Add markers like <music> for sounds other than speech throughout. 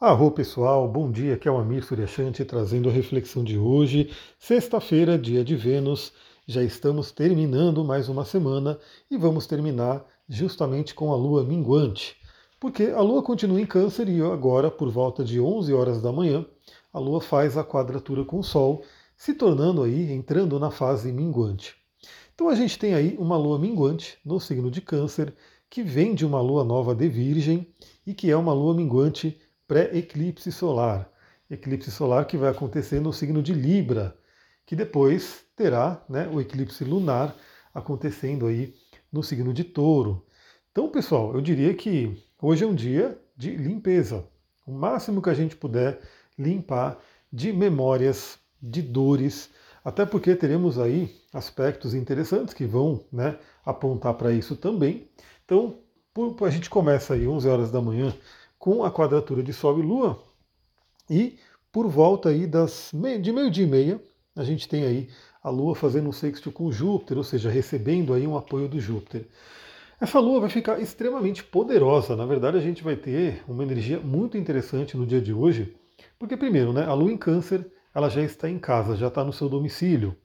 Arro pessoal, bom dia, aqui é o Amir Suryashanti trazendo a reflexão de hoje, sexta-feira, dia de Vênus, já estamos terminando mais uma semana e vamos terminar justamente com a lua minguante, porque a lua continua em câncer e agora, por volta de 11 horas da manhã, a lua faz a quadratura com o Sol, se tornando aí, entrando na fase minguante. Então a gente tem aí uma lua minguante no signo de câncer, que vem de uma lua nova de Virgem e que é uma lua minguante pré-eclipse solar. Eclipse solar que vai acontecer no signo de Libra, que depois terá né, o eclipse lunar acontecendo aí no signo de Touro. Então, pessoal, eu diria que hoje é um dia de limpeza. O máximo que a gente puder limpar de memórias, de dores, até porque teremos aí aspectos interessantes que vão né, apontar para isso também. Então, a gente começa aí 11 horas da manhã com a quadratura de Sol e Lua, e por volta aí das de meio dia e meia, a gente tem aí a Lua fazendo um sexto com Júpiter, ou seja, recebendo aí um apoio do Júpiter. Essa Lua vai ficar extremamente poderosa. Na verdade, a gente vai ter uma energia muito interessante no dia de hoje, porque primeiro, né, a Lua em Câncer, ela já está em casa, já está no seu domicílio,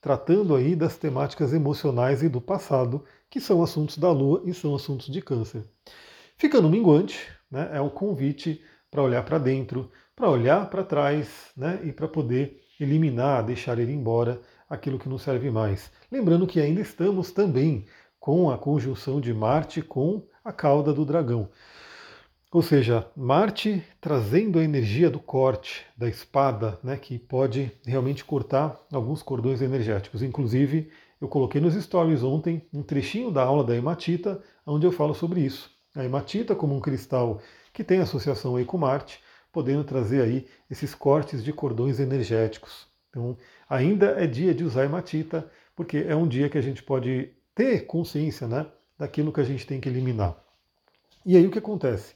tratando aí das temáticas emocionais e do passado, que são assuntos da Lua e são assuntos de Câncer. Ficando minguante, né, é o convite para olhar para dentro, para olhar para trás né, e para poder eliminar, deixar ir embora aquilo que não serve mais. Lembrando que ainda estamos também com a conjunção de Marte com a cauda do dragão. Ou seja, Marte trazendo a energia do corte, da espada, né, que pode realmente cortar alguns cordões energéticos. Inclusive, eu coloquei nos stories ontem um trechinho da aula da hematita, onde eu falo sobre isso. A hematita como um cristal que tem associação aí com Marte, podendo trazer aí esses cortes de cordões energéticos. Então, ainda é dia de usar hematita, porque é um dia que a gente pode ter consciência né, daquilo que a gente tem que eliminar. E aí o que acontece?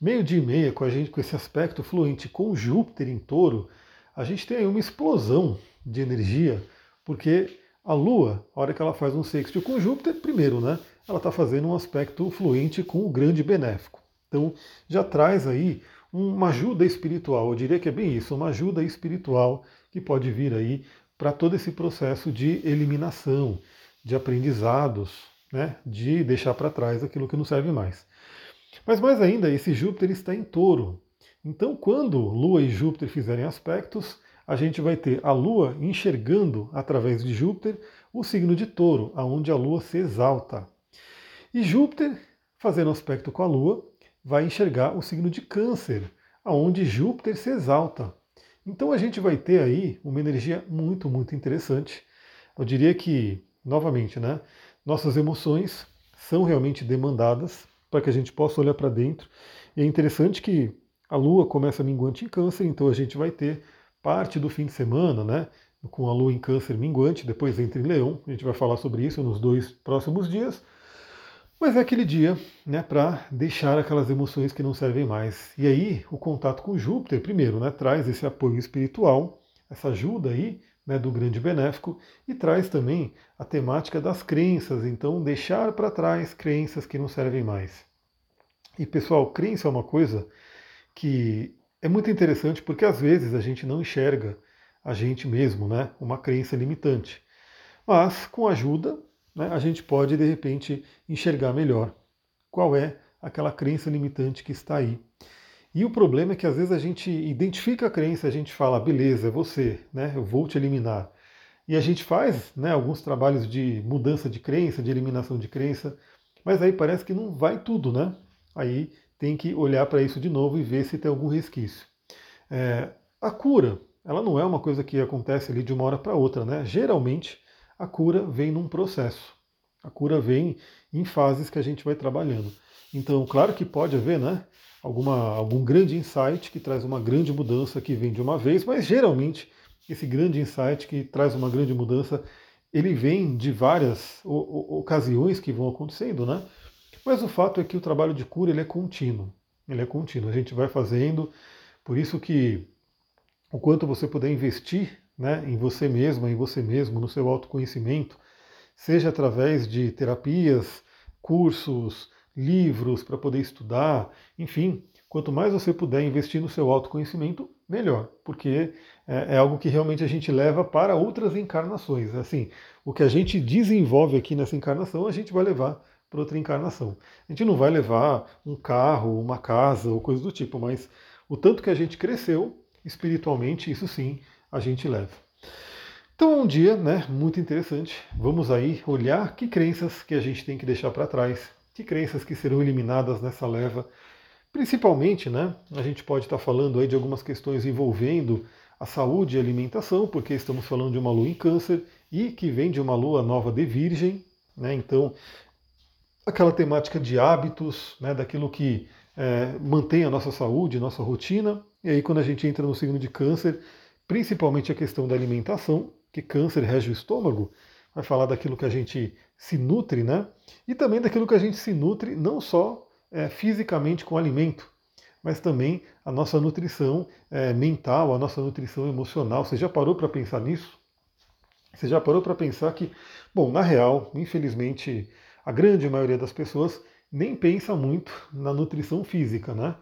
Meio dia e meia, com a gente com esse aspecto fluente com Júpiter em touro, a gente tem aí uma explosão de energia, porque a Lua, a hora que ela faz um sexto com Júpiter, primeiro, né? Ela está fazendo um aspecto fluente com o grande benéfico. Então já traz aí uma ajuda espiritual, eu diria que é bem isso, uma ajuda espiritual que pode vir aí para todo esse processo de eliminação, de aprendizados, né? de deixar para trás aquilo que não serve mais. Mas mais ainda, esse Júpiter está em touro. Então, quando Lua e Júpiter fizerem aspectos, a gente vai ter a Lua enxergando através de Júpiter o signo de touro, aonde a Lua se exalta. E Júpiter, fazendo aspecto com a Lua, vai enxergar o signo de Câncer, aonde Júpiter se exalta. Então a gente vai ter aí uma energia muito, muito interessante. Eu diria que, novamente, né, nossas emoções são realmente demandadas para que a gente possa olhar para dentro. E é interessante que a Lua começa minguante em Câncer, então a gente vai ter parte do fim de semana, né? Com a lua em câncer minguante, depois entra em leão, a gente vai falar sobre isso nos dois próximos dias. Mas é aquele dia né, para deixar aquelas emoções que não servem mais. E aí, o contato com Júpiter, primeiro, né, traz esse apoio espiritual, essa ajuda aí né, do grande benéfico, e traz também a temática das crenças. Então, deixar para trás crenças que não servem mais. E pessoal, crença é uma coisa que é muito interessante porque às vezes a gente não enxerga a gente mesmo, né? Uma crença limitante. Mas com ajuda, né, a gente pode de repente enxergar melhor qual é aquela crença limitante que está aí. E o problema é que às vezes a gente identifica a crença, a gente fala, beleza, é você, né? Eu vou te eliminar. E a gente faz né, alguns trabalhos de mudança de crença, de eliminação de crença, mas aí parece que não vai tudo, né? Aí tem que olhar para isso de novo e ver se tem algum resquício. É, a cura, ela não é uma coisa que acontece ali de uma hora para outra, né? Geralmente a cura vem num processo. A cura vem em fases que a gente vai trabalhando. Então, claro que pode haver, né? Alguma, algum grande insight que traz uma grande mudança que vem de uma vez, mas geralmente esse grande insight que traz uma grande mudança, ele vem de várias ocasiões que vão acontecendo, né? Mas o fato é que o trabalho de cura ele é contínuo. Ele é contínuo. A gente vai fazendo, por isso que o quanto você puder investir né, em você mesma, em você mesmo, no seu autoconhecimento, seja através de terapias, cursos, livros para poder estudar, enfim, quanto mais você puder investir no seu autoconhecimento, melhor, porque é, é, algo que realmente a gente leva para outras encarnações. Assim, o que a gente desenvolve aqui nessa encarnação, a gente vai levar para outra encarnação. A gente não vai levar um carro, uma casa ou coisa do tipo, mas o tanto que a gente cresceu espiritualmente, isso sim, a gente leva. Então, um dia, né, muito interessante. Vamos aí olhar que crenças que a gente tem que deixar para trás, que crenças que serão eliminadas nessa leva. Principalmente, né, a gente pode estar falando aí de algumas questões envolvendo a saúde e a alimentação, porque estamos falando de uma lua em câncer e que vem de uma lua nova de virgem, né, então aquela temática de hábitos, né, daquilo que é, mantém a nossa saúde, nossa rotina, e aí quando a gente entra no signo de câncer, principalmente a questão da alimentação, que câncer rege o estômago, vai falar daquilo que a gente se nutre, né? E também daquilo que a gente se nutre não só é, fisicamente com alimento, mas também a nossa nutrição é, mental, a nossa nutrição emocional. Você já parou para pensar nisso? Você já parou para pensar que, bom, na real, infelizmente, a grande maioria das pessoas nem pensa muito na nutrição física, né?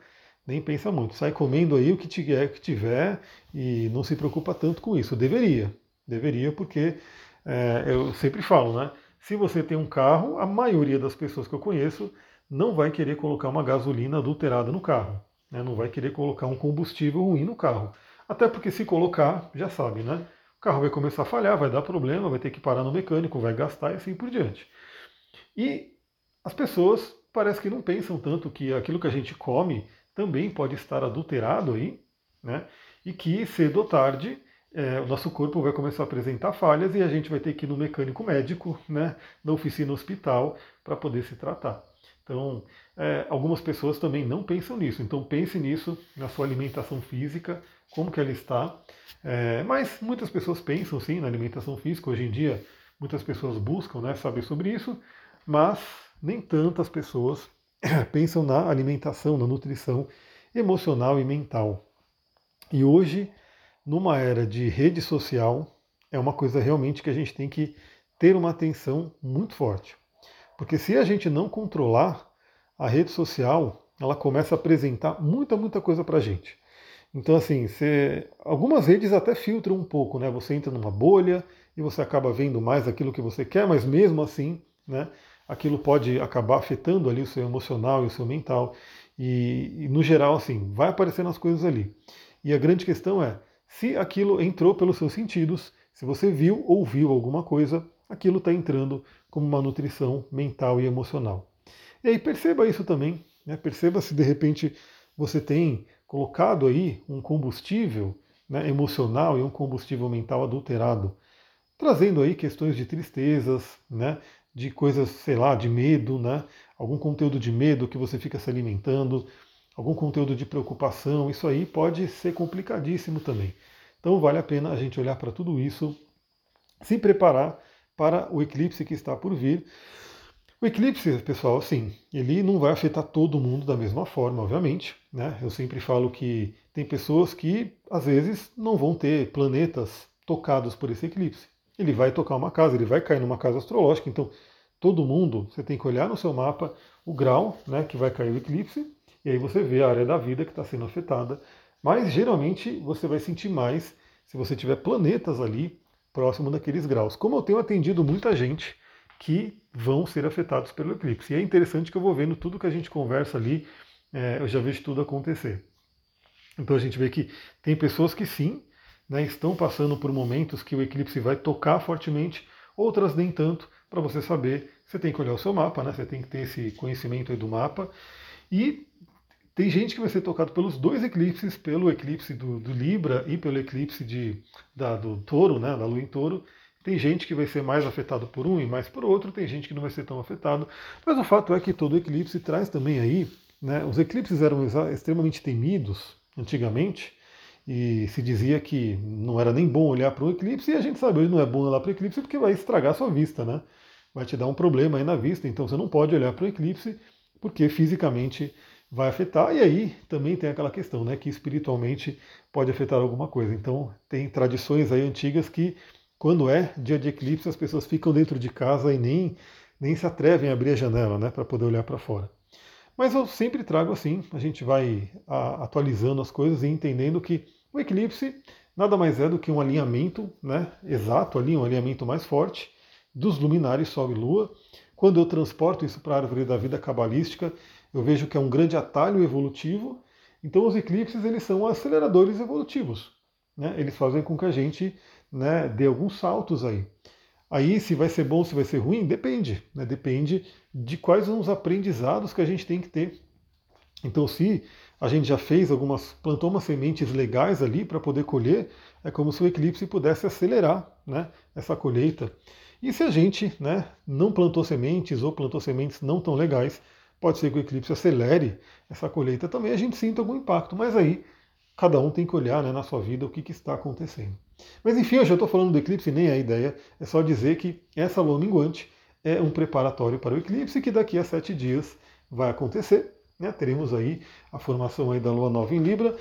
Nem pensa muito. Sai comendo aí o que tiver, que tiver e não se preocupa tanto com isso. Deveria, Deveria, porque é, eu sempre falo, né? Se você tem um carro, a maioria das pessoas que eu conheço não vai querer colocar uma gasolina adulterada no carro. Né? Não vai querer colocar um combustível ruim no carro. Até porque se colocar, já sabe, né? O carro vai começar a falhar, vai dar problema, vai ter que parar no mecânico, vai gastar e assim por diante. E as pessoas parece que não pensam tanto que aquilo que a gente come também pode estar adulterado aí, né? E que cedo ou tarde é, o nosso corpo vai começar a apresentar falhas e a gente vai ter que ir no mecânico médico, né, na oficina hospital, para poder se tratar. Então, é, algumas pessoas também não pensam nisso. Então, pense nisso na sua alimentação física, como que ela está. É, mas muitas pessoas pensam sim na alimentação física. Hoje em dia, muitas pessoas buscam né, saber sobre isso, mas nem tantas pessoas <coughs> pensam na alimentação, na nutrição emocional e mental. E hoje numa era de rede social, é uma coisa realmente que a gente tem que ter uma atenção muito forte. Porque se a gente não controlar a rede social, ela começa a apresentar muita, muita coisa para a gente. Então, assim, você, algumas redes até filtram um pouco, né? Você entra numa bolha e você acaba vendo mais aquilo que você quer, mas mesmo assim, né? Aquilo pode acabar afetando ali o seu emocional e o seu mental. E, e no geral, assim, vai aparecendo as coisas ali. E a grande questão é, se aquilo entrou pelos seus sentidos, se você viu ou ouviu alguma coisa, aquilo está entrando como uma nutrição mental e emocional. E aí perceba isso também, né? perceba se de repente você tem colocado aí um combustível né, emocional e um combustível mental adulterado, trazendo aí questões de tristezas, né, de coisas, sei lá, de medo, né, algum conteúdo de medo que você fica se alimentando, algum conteúdo de preocupação, isso aí pode ser complicadíssimo também. Então vale a pena a gente olhar para tudo isso, se preparar para o eclipse que está por vir. O eclipse, pessoal, sim, ele não vai afetar todo mundo da mesma forma, obviamente. Né? Eu sempre falo que tem pessoas que às vezes não vão ter planetas tocados por esse eclipse. Ele vai tocar uma casa, ele vai cair numa casa astrológica, então todo mundo, você tem que olhar no seu mapa o grau né, que vai cair o eclipse e aí você vê a área da vida que está sendo afetada. Mas geralmente você vai sentir mais se você tiver planetas ali próximo daqueles graus. Como eu tenho atendido muita gente que vão ser afetados pelo eclipse. E é interessante que eu vou vendo tudo que a gente conversa ali, é, eu já vejo tudo acontecer. Então a gente vê que tem pessoas que sim, né, estão passando por momentos que o eclipse vai tocar fortemente, outras nem tanto. Para você saber, você tem que olhar o seu mapa, né, você tem que ter esse conhecimento do mapa. E tem gente que vai ser tocado pelos dois eclipses, pelo eclipse do, do Libra e pelo eclipse de, da, do Touro, né, da Lua em Touro. Tem gente que vai ser mais afetado por um e mais por outro, tem gente que não vai ser tão afetado. Mas o fato é que todo eclipse traz também aí, né, os eclipses eram extremamente temidos antigamente, e se dizia que não era nem bom olhar para o eclipse, e a gente sabe hoje não é bom olhar para o eclipse porque vai estragar a sua vista, né? Vai te dar um problema aí na vista, então você não pode olhar para o eclipse porque fisicamente vai afetar. E aí também tem aquela questão, né, que espiritualmente pode afetar alguma coisa. Então tem tradições aí antigas que quando é dia de eclipse as pessoas ficam dentro de casa e nem nem se atrevem a abrir a janela, né, para poder olhar para fora. Mas eu sempre trago assim, a gente vai a, atualizando as coisas e entendendo que o eclipse nada mais é do que um alinhamento né, exato ali, um alinhamento mais forte dos luminares Sol e Lua. Quando eu transporto isso para a árvore da vida cabalística, eu vejo que é um grande atalho evolutivo. Então os eclipses eles são aceleradores evolutivos. Né? Eles fazem com que a gente né, dê alguns saltos aí. Aí, se vai ser bom, se vai ser ruim, depende. Né? Depende de quais são os aprendizados que a gente tem que ter. Então, se a gente já fez algumas, plantou umas sementes legais ali para poder colher, é como se o eclipse pudesse acelerar né, essa colheita. E se a gente né, não plantou sementes ou plantou sementes não tão legais, pode ser que o eclipse acelere essa colheita também, a gente sinta algum impacto. Mas aí cada um tem que olhar né, na sua vida o que, que está acontecendo. Mas enfim, eu já estou falando do eclipse, nem é a ideia, é só dizer que essa lua minguante é um preparatório para o eclipse que daqui a sete dias vai acontecer. Né? Teremos aí a formação aí da lua nova em Libra.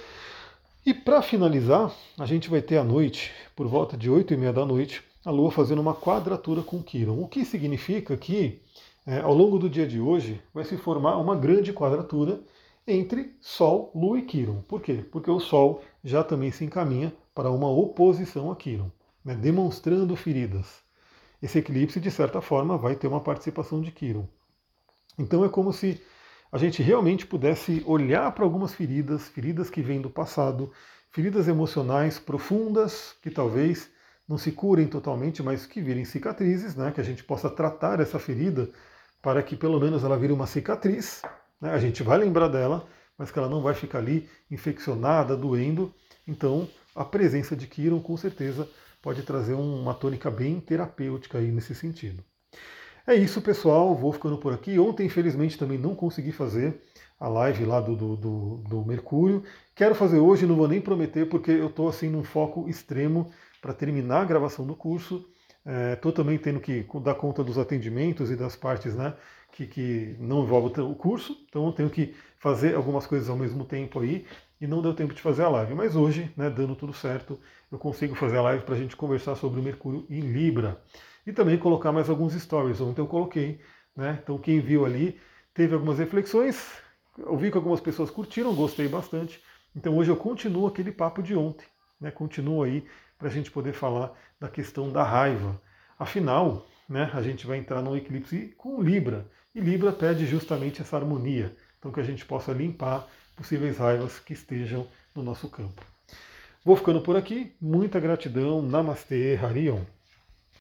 E para finalizar, a gente vai ter à noite, por volta de 8 e meia da noite, a Lua fazendo uma quadratura com Quiron. O que significa que é, ao longo do dia de hoje vai se formar uma grande quadratura entre Sol, Lua e Quiron. Por quê? Porque o Sol já também se encaminha para uma oposição a Quiron, né, demonstrando feridas. Esse eclipse, de certa forma, vai ter uma participação de Quiron. Então é como se a gente realmente pudesse olhar para algumas feridas, feridas que vêm do passado, feridas emocionais profundas, que talvez não se curem totalmente, mas que virem cicatrizes, né? que a gente possa tratar essa ferida para que pelo menos ela vire uma cicatriz. Né? A gente vai lembrar dela, mas que ela não vai ficar ali infeccionada, doendo. Então, a presença de Kiron, com certeza, pode trazer uma tônica bem terapêutica aí nesse sentido. É isso, pessoal. Vou ficando por aqui. Ontem, infelizmente, também não consegui fazer a live lá do, do, do, do Mercúrio. Quero fazer hoje, não vou nem prometer, porque eu estou assim num foco extremo para terminar a gravação do curso. Estou é, também tendo que dar conta dos atendimentos e das partes né, que, que não envolvem o curso, então eu tenho que fazer algumas coisas ao mesmo tempo aí e não deu tempo de fazer a live. Mas hoje, né, dando tudo certo, eu consigo fazer a live para a gente conversar sobre o Mercúrio em Libra. E também colocar mais alguns stories. Ontem eu coloquei, né? Então quem viu ali teve algumas reflexões. Eu vi que algumas pessoas curtiram, gostei bastante. Então hoje eu continuo aquele papo de ontem, né? Continuo aí para a gente poder falar da questão da raiva. Afinal, né, a gente vai entrar num eclipse com Libra. E Libra pede justamente essa harmonia. Então que a gente possa limpar possíveis raivas que estejam no nosso campo. Vou ficando por aqui. Muita gratidão. Namastê, Harion.